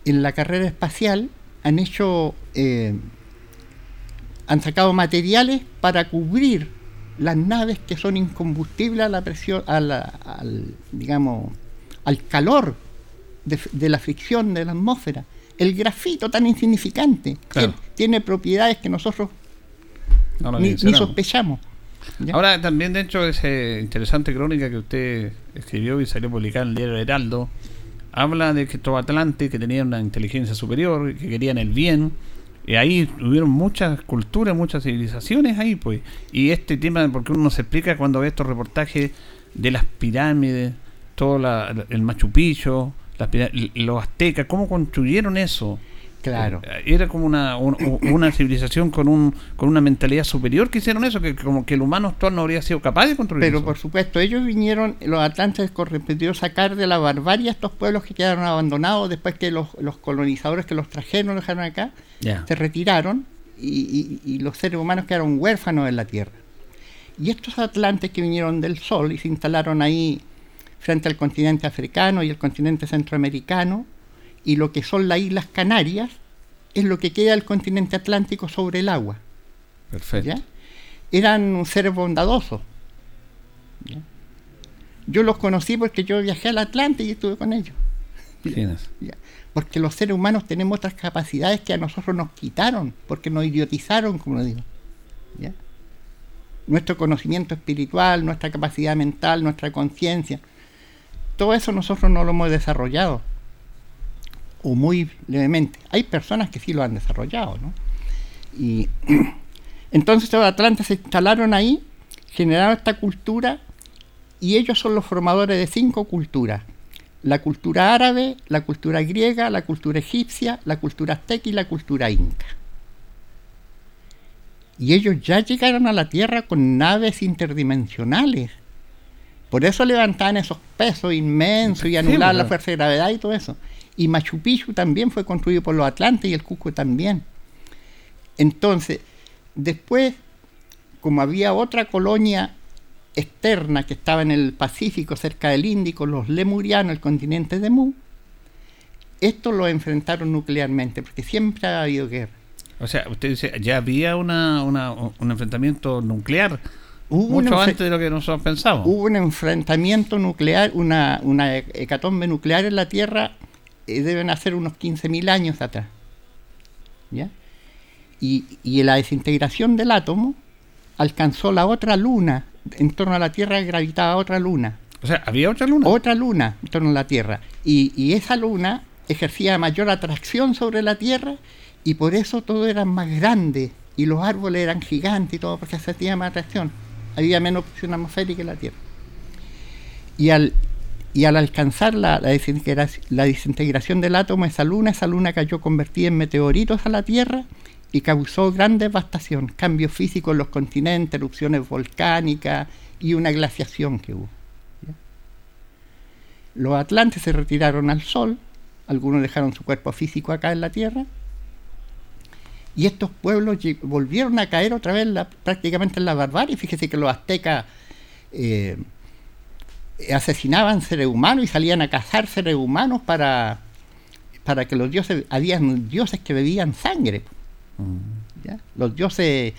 Speaker 15: en la carrera espacial, han hecho. eh, han sacado materiales para cubrir las naves que son incombustibles a la presión, a la- al, digamos, al calor de, de la fricción de la atmósfera. El grafito tan insignificante
Speaker 1: Claro.
Speaker 15: que tiene propiedades que nosotros
Speaker 1: No
Speaker 15: ni, sospechamos.
Speaker 1: Ahora también de esa interesante crónica que usted escribió y salió publicada en el diario Heraldo, habla de que estos atlantes que tenían una inteligencia superior, que querían el bien, y ahí hubieron muchas culturas, muchas civilizaciones ahí, pues. Y este tema, porque uno no se explica cuando ve estos reportajes de las pirámides, todo la- el Machu Picchu, las los aztecas, cómo construyeron eso.
Speaker 15: Claro.
Speaker 1: Eh, Era como una, un- una civilización con un con una mentalidad superior que hicieron eso, que como que el humano actual no habría sido capaz de construir
Speaker 15: Pero
Speaker 1: eso.
Speaker 15: por supuesto, ellos vinieron, los atlantes correspondió sacar de la barbarie a estos pueblos que quedaron abandonados después que los, los colonizadores que los trajeron, los dejaron acá, se retiraron y, y- y los seres humanos quedaron huérfanos en la tierra. Y estos atlantes que vinieron del sol y se instalaron ahí frente al continente africano y el continente centroamericano y lo que son las Islas Canarias es lo que queda del continente atlántico sobre el agua.
Speaker 1: Perfecto.
Speaker 15: ¿ya? Eran seres bondadosos. ¿ya? Yo los conocí porque yo viajé al Atlante y estuve con ellos. [laughs] Porque los seres humanos tenemos otras capacidades que a nosotros nos quitaron, porque nos idiotizaron, como lo digo. ¿ya? Nuestro conocimiento espiritual, nuestra capacidad mental, nuestra conciencia, todo eso nosotros no lo hemos desarrollado. O muy levemente. Hay personas que sí lo han desarrollado, ¿no? Y [clears throat] entonces los atlantes se instalaron ahí, generaron esta cultura y ellos son los formadores de cinco culturas. La cultura árabe, la cultura griega, la cultura egipcia, la cultura azteca y la cultura inca. Y ellos ya llegaron a la Tierra con naves interdimensionales. Por eso levantaban esos pesos inmensos y anulaban la
Speaker 1: pues.
Speaker 15: fuerza de gravedad y todo eso. Y Machu Picchu también fue construido por los atlantes y el Cusco también. Entonces, después, como había otra colonia externa que estaba en el Pacífico, cerca del Índico, los lemurianos, el continente de Mu, estos lo enfrentaron nuclearmente, porque siempre ha habido guerra.
Speaker 1: O sea, usted dice, ya había una, una- un enfrentamiento nuclear
Speaker 15: Hubo
Speaker 1: mucho antes de lo que nosotros pensábamos.
Speaker 15: Hubo un enfrentamiento nuclear, una, una he- hecatombe nuclear en la Tierra, eh, deben hacer unos 15.000 años atrás. ¿Ya? Y, y la desintegración del átomo alcanzó la otra luna, en torno a la Tierra gravitaba otra luna.
Speaker 1: O sea, había otra luna.
Speaker 15: Otra luna en torno a la Tierra. Y, y esa luna ejercía mayor atracción sobre la Tierra y por eso todo era más grande y los árboles eran gigantes y todo porque se tenía más atracción. Había menos presión atmosférica en la Tierra. Y al, y al alcanzar la, la, desintegración, del átomo, esa luna, esa luna cayó convertida en meteoritos a la Tierra y causó gran devastación, cambios físicos en los continentes, erupciones volcánicas y una glaciación que hubo. Los atlantes se retiraron al Sol, algunos dejaron su cuerpo físico acá en la Tierra, y estos pueblos volvieron a caer otra vez prácticamente en la barbarie. Fíjese que los aztecas eh, asesinaban seres humanos y salían a cazar seres humanos para, para que los dioses, habían dioses que bebían sangre. ¿ya? Los dioses,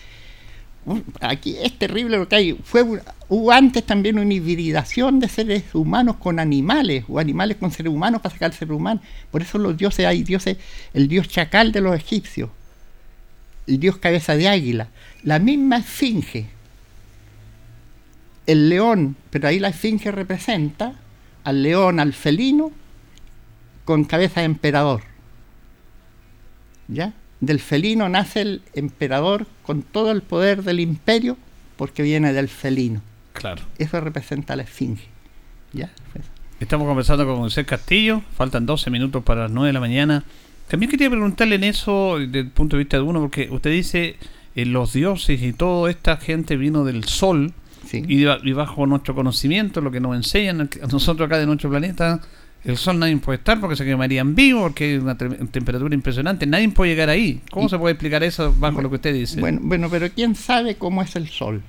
Speaker 15: aquí es terrible lo que hay. Fue, hubo antes también una hibridación de seres humanos con animales, o animales con seres humanos para sacar seres humanos. Por eso los dioses, hay dioses, el dios chacal de los egipcios, el dios cabeza de águila, la misma esfinge, el león, pero ahí la esfinge representa al león, al felino, con cabeza de emperador. ¿Ya? Del felino nace el emperador con todo el poder del imperio porque viene del felino.
Speaker 1: Claro.
Speaker 15: Eso representa a la esfinge. ¿Ya?
Speaker 1: Estamos conversando con José Castillo, faltan 12 minutos para las 9 de la mañana. También quería preguntarle en eso, desde el punto de vista de uno, porque usted dice, eh, los dioses y toda esta gente vino del sol, y, ba- y bajo nuestro conocimiento, lo que nos enseñan a nosotros acá de nuestro planeta, el sol nadie puede estar porque se quemarían vivos, porque hay una temperatura impresionante, nadie puede llegar ahí. ¿Cómo
Speaker 15: Y-
Speaker 1: se puede explicar eso bajo lo que usted dice?
Speaker 15: Bueno, bueno, pero ¿quién sabe cómo es el Sol?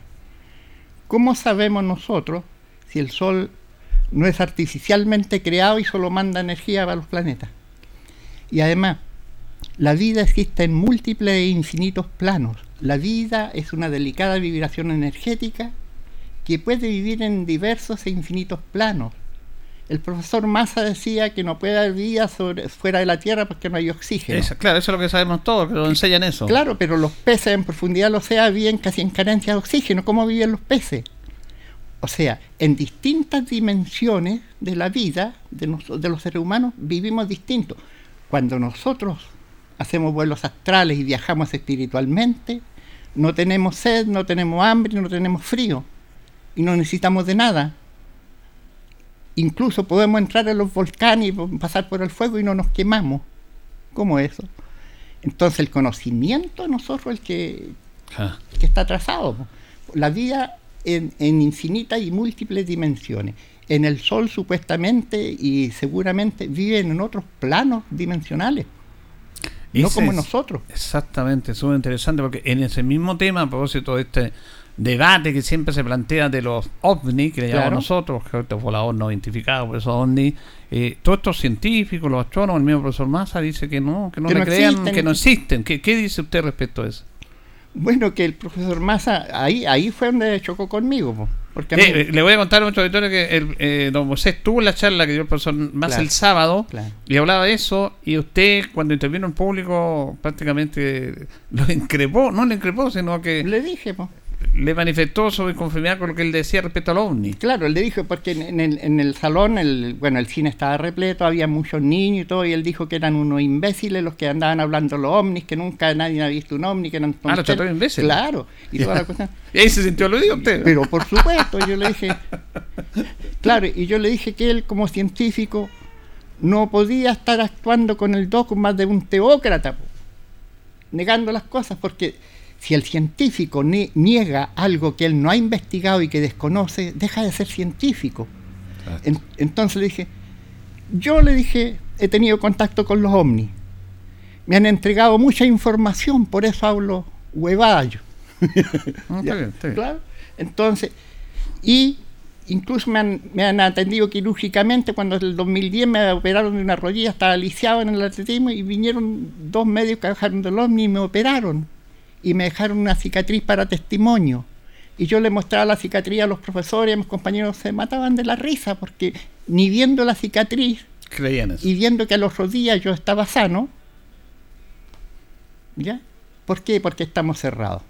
Speaker 15: ¿Cómo sabemos nosotros si el Sol no es artificialmente creado y solo manda energía para los planetas? Y además, la vida existe en múltiples e infinitos planos. La vida es una delicada vibración energética que puede vivir en diversos e infinitos planos. El profesor Massa decía que no puede haber vida sobre, fuera de la Tierra porque no hay oxígeno.
Speaker 1: Eso, claro, eso es lo que sabemos todos, que nos enseñan eso.
Speaker 15: Claro, pero los peces en profundidad del océano viven casi en carencia de oxígeno. ¿Cómo viven los peces? O sea, en distintas dimensiones de la vida de, nos- de los seres humanos vivimos distintos. Cuando nosotros hacemos vuelos astrales y viajamos espiritualmente, no tenemos sed, no tenemos hambre, no tenemos frío y no necesitamos de nada. Incluso podemos entrar en los volcanes y pasar por el fuego y no nos quemamos. ¿Cómo eso? Entonces el conocimiento nosotros es el que,
Speaker 1: Ah.
Speaker 15: que está trazado. La vida en, en infinitas y múltiples dimensiones. En el Sol supuestamente y seguramente viven en otros planos dimensionales. No como
Speaker 1: es-
Speaker 15: nosotros.
Speaker 1: Exactamente, súper interesante porque en ese mismo tema, a propósito de este debate que siempre se plantea de los ovnis, que le llamamos
Speaker 15: Claro.
Speaker 1: nosotros, que estos voladores no identificados, por esos ovnis, eh, todos estos científicos, los astrónomos, el mismo profesor Massa dice que no, que no
Speaker 15: Que
Speaker 1: le
Speaker 15: no
Speaker 1: crean,
Speaker 15: existen.
Speaker 1: que no existen. ¿Qué, ¿Qué dice usted respecto a eso?
Speaker 15: Bueno, que el profesor Massa, ahí, ahí fue donde chocó conmigo. po, Porque a mí-
Speaker 1: Eh, eh, le voy a contar a nuestro auditorio que el, eh, don José estuvo en la charla que dio el profesor Massa
Speaker 15: Claro,
Speaker 1: el sábado
Speaker 15: claro.
Speaker 1: y hablaba de eso y usted cuando intervino en público prácticamente lo increpó, no le increpó, sino que
Speaker 15: le dije.
Speaker 1: Le manifestó su inconformidad con lo que él decía respecto al ovni.
Speaker 15: Claro, él le dijo, porque en, el, en el salón, el, bueno, el cine estaba repleto, había muchos niños y todo, y él dijo que eran unos imbéciles los que andaban hablando los ovnis, que nunca nadie había visto un ovni, que eran
Speaker 1: Ah, lo trató de imbécil.
Speaker 15: Claro, y toda la [laughs] cosa.
Speaker 1: Y ahí se sintió aludido usted.
Speaker 15: Pero por supuesto, yo le dije, claro, y yo le dije que él como científico no podía estar actuando con el dogma de un teócrata, negando las cosas, porque si el científico niega algo que él no ha investigado y que desconoce, deja de ser científico. En- entonces le dije, yo le dije, he tenido contacto con los ovnis, me han entregado mucha información, por eso hablo huevada yo. [laughs]
Speaker 1: Ah, está bien, está bien.
Speaker 15: Claro. Entonces, y incluso me han, me han atendido quirúrgicamente cuando en el 2010 me operaron de una rodilla, estaba lisiado en el atletismo y vinieron dos médicos que bajaron del ovni y me operaron y me dejaron una cicatriz para testimonio. Y yo le mostraba la cicatriz a los profesores y a mis compañeros se mataban de la risa porque ni viendo la cicatriz
Speaker 1: Creían eso.
Speaker 15: y viendo que a los rodillas yo estaba sano, ¿ya? ¿Por qué? Porque estamos cerrados.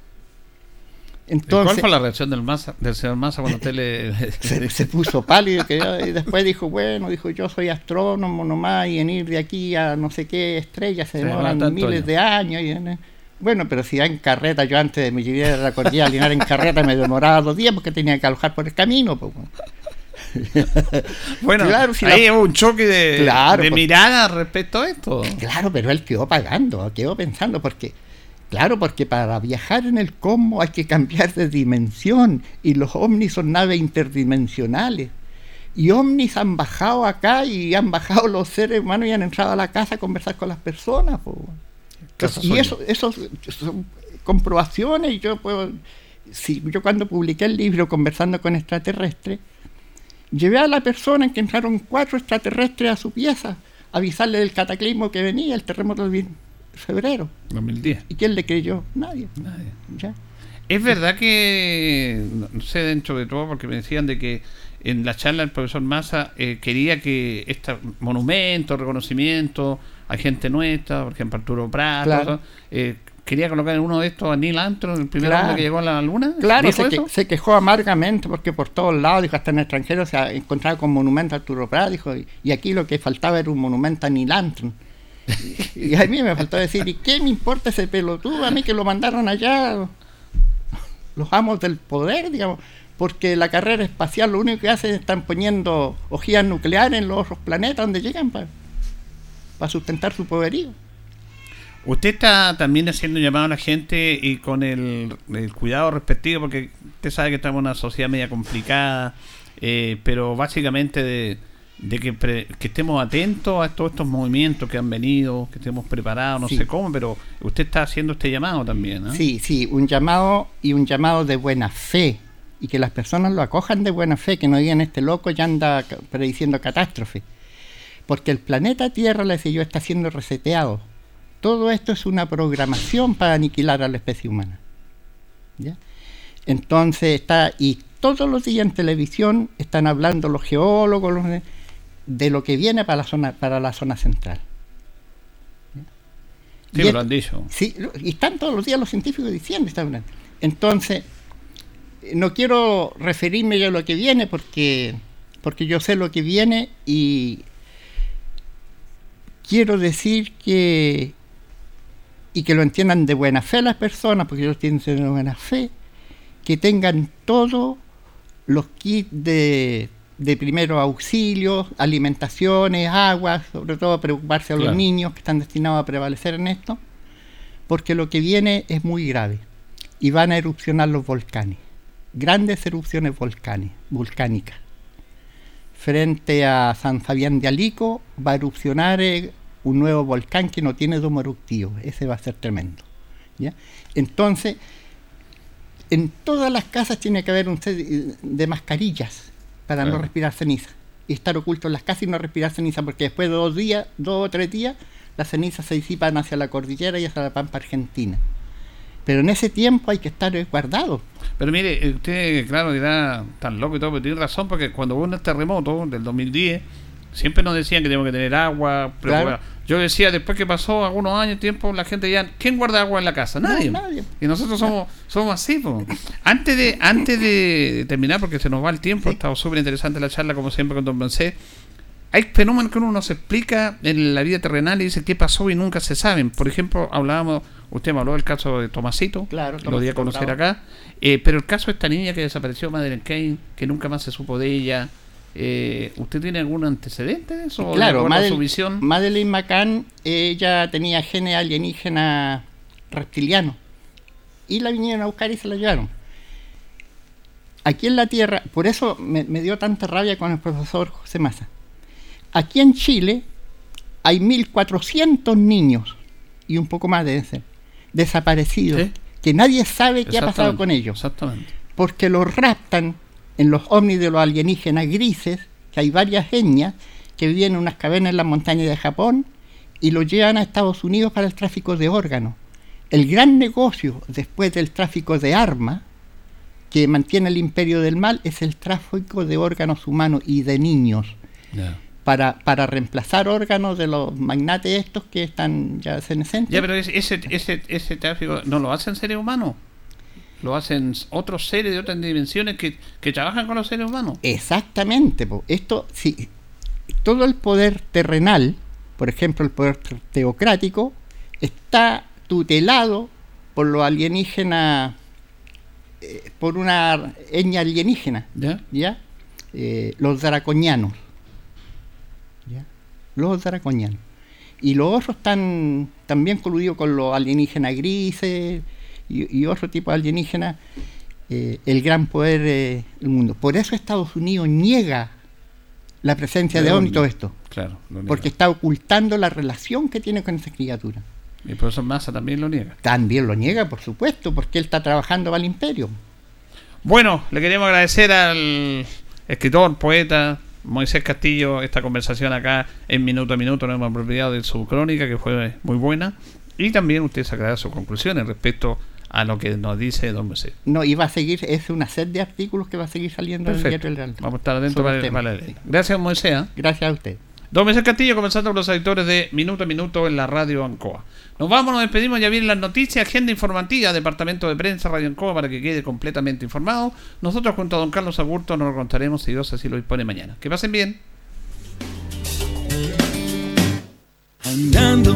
Speaker 15: Entonces,
Speaker 1: ¿Cuál fue la reacción del, Massa, del señor Massa cuando usted le... [laughs]
Speaker 15: se, se puso pálido que yo- y después dijo, bueno, dijo yo soy astrónomo nomás y en ir de aquí a no sé qué estrella se
Speaker 1: Se demora
Speaker 15: demoran miles
Speaker 1: años.
Speaker 15: de años. y bueno, pero si va en carreta, yo antes de mi llegar a la cordillera Linar en carreta me demoraba dos días porque tenía que alojar por el camino. pues, [laughs] bueno. Claro, si
Speaker 1: ahí
Speaker 15: la-
Speaker 1: un choque de,
Speaker 15: Claro,
Speaker 1: de mirada respecto a esto.
Speaker 15: Claro, pero él quedó pagando, quedó pensando, porque, claro, porque para viajar en el cosmos hay que cambiar de dimensión y los ovnis son naves interdimensionales. Y ovnis han bajado acá y han bajado los seres humanos y han entrado a la casa a conversar con las personas. po. Y eso, eso son comprobaciones y yo puedo, si yo cuando publiqué el libro Conversando con extraterrestres, llevé a la persona en que entraron cuatro extraterrestres a su pieza, a avisarle del cataclismo que venía, el terremoto de febrero.
Speaker 1: 2010.
Speaker 15: ¿Y quién le creyó? Nadie.
Speaker 1: Nadie.
Speaker 15: ¿Ya?
Speaker 1: Es verdad que, no no sé dentro de todo, porque me decían de que en la charla el profesor Massa eh, quería que este monumento, reconocimiento a gente nuestra, por ejemplo Arturo Prat,
Speaker 15: Claro.
Speaker 1: eh, quería colocar en uno de estos a Neil Armstrong, el primer
Speaker 15: Claro.
Speaker 1: hombre que llegó a la luna.
Speaker 15: Claro,
Speaker 1: ¿Dijo
Speaker 15: se, que- se quejó amargamente porque por todos lados, dijo, hasta en el extranjero se ha encontrado con monumento a Arturo Prat, dijo, y, y aquí lo que faltaba era un monumento a Neil Armstrong. Y a mí me faltó decir, ¿y qué me importa ese pelotudo? A mí que lo mandaron allá los amos del poder, digamos, porque la carrera espacial lo único que hacen es están poniendo ojías nucleares en los otros planetas donde llegan para sustentar su poderío.
Speaker 1: Usted está también haciendo un llamado a la gente y con el, el cuidado respectivo, porque usted sabe que estamos en una sociedad media complicada, eh, pero básicamente de, de que, pre- que estemos atentos a todos estos movimientos que han venido, que estemos preparados, no
Speaker 15: Sí.
Speaker 1: sé cómo, pero usted está haciendo este llamado también. ¿no?
Speaker 15: Sí, sí, un llamado y un llamado de buena fe. Y que las personas lo acojan de buena fe, que no digan este loco ya anda prediciendo catástrofe. Porque el planeta Tierra, le decía yo, está siendo reseteado. Todo esto es una programación para aniquilar a la especie humana. ¿Ya? Entonces está, y todos los días en televisión están hablando los geólogos los- de lo que viene para la zona, para la zona central.
Speaker 1: Sí,
Speaker 15: Y
Speaker 1: me
Speaker 15: es-
Speaker 1: lo han dicho.
Speaker 15: Sí, y están todos los días los científicos diciendo esta verdad. Entonces, no quiero referirme ya a lo que viene porque, porque yo sé lo que viene y quiero decir que y que lo entiendan de buena fe las personas, porque ellos tienen de buena fe, que tengan todos los kits de, de primeros auxilios, alimentaciones, aguas, sobre todo preocuparse a los niños que están destinados a prevalecer en esto, porque lo que viene es muy grave y van a erupcionar los volcanes, grandes erupciones volcánicas. Frente a San Fabián de Alico va a erupcionar eh, un nuevo volcán que no tiene domo eruptivo, ese va a ser tremendo. ¿ya? Entonces, en todas las casas tiene que haber un set de- mascarillas para no respirar ceniza. Y estar oculto en las casas y no respirar ceniza, porque después de dos días, dos o tres días, las cenizas se disipan hacia la cordillera y hacia la pampa argentina. Pero en ese tiempo hay que estar guardado.
Speaker 1: Pero mire, eh, usted, claro, dirá tan loco y todo, pero tiene razón porque cuando hubo un terremoto del 2010, siempre nos decían que teníamos que tener agua.
Speaker 15: Claro.
Speaker 1: Yo decía, después que pasó algunos años, tiempo, la gente ya, ¿quién guarda agua en la casa?
Speaker 15: No,
Speaker 1: Nadie.
Speaker 15: nadie.
Speaker 1: Y nosotros somos somos así. po. Antes de antes de terminar, porque se nos va el tiempo, ha estado súper interesante la charla, como siempre, con Don Bencé. Hay fenómenos que uno no se explica en la vida terrenal y dice qué pasó y nunca se saben. Por ejemplo, hablábamos, usted me habló del caso de Tomasito,
Speaker 15: Claro,
Speaker 1: lo di a conocer acá, eh, pero el caso de esta niña que desapareció, Madeleine Kane, que nunca más se supo de ella, eh, ¿usted tiene algún antecedente de eso? ¿O de
Speaker 15: Claro, Madel-
Speaker 1: su visión?
Speaker 15: Madeleine McCann, ella tenía genes alienígenas reptilianos. Y la vinieron a buscar y se la llevaron. Aquí en la Tierra, por eso me, me dio tanta rabia con el profesor José Massa. Aquí en Chile hay 1.400 niños, y un poco más deben ser, desaparecidos,
Speaker 1: Sí.
Speaker 15: que nadie sabe qué ha pasado con ellos
Speaker 1: Exactamente.
Speaker 15: porque los raptan en los ovnis de los alienígenas grises, que hay varias etnias que viven en unas cavernas en las montañas de Japón y los llevan a Estados Unidos para el tráfico de órganos. El gran negocio después del tráfico de armas que mantiene el imperio del mal es el tráfico de órganos humanos y de niños para, para reemplazar órganos de los magnates estos que están ya senescentes.
Speaker 1: Ya, pero ese, ese, ese, tráfico no lo hacen seres humanos. Lo hacen otros seres de otras dimensiones que, que trabajan con los seres humanos.
Speaker 15: Exactamente, po. esto sí, todo el poder terrenal, por ejemplo el poder te- teocrático, está tutelado por los alienígenas, eh, por una etnia alienígena,
Speaker 1: ¿Ya?
Speaker 15: Eh, los draconianos, ¿ya? los draconianos. Y los otros están también coludidos con los alienígenas grises y, y otro tipo de alienígenas, eh, el gran poder eh, del mundo. Por eso Estados Unidos niega la presencia
Speaker 1: De
Speaker 15: de ovni y todo esto.
Speaker 1: Claro.
Speaker 15: Porque está ocultando la relación que tiene con esa criatura.
Speaker 1: Y el profesor Massa también lo niega.
Speaker 15: También lo niega, por supuesto, porque él está trabajando para el imperio.
Speaker 1: Bueno, le queremos agradecer al escritor, poeta Moisés Castillo esta conversación acá en Minuto a Minuto. Nos hemos apropiado de su crónica, que fue muy buena. Y también usted sacará sus conclusiones respecto a lo que nos dice Don Moisés.
Speaker 15: No, y va a seguir, es una serie de artículos que va a seguir saliendo en el
Speaker 1: Perfecto.
Speaker 15: diario El Heraldo.
Speaker 1: Vamos a estar atentos para, para leer. Gracias, Moisés. ¿eh?
Speaker 15: Gracias a usted.
Speaker 1: Don Moisés Castillo, comenzando con los editores de Minuto a Minuto en la Radio Ancoa. Nos vamos, nos despedimos, ya vienen las noticias, agenda informativa, departamento de prensa, Radio Ancoa, para que quede completamente informado. Nosotros junto a don Carlos Agurto nos lo contaremos si Dios así lo dispone mañana. Que pasen bien.
Speaker 8: Andando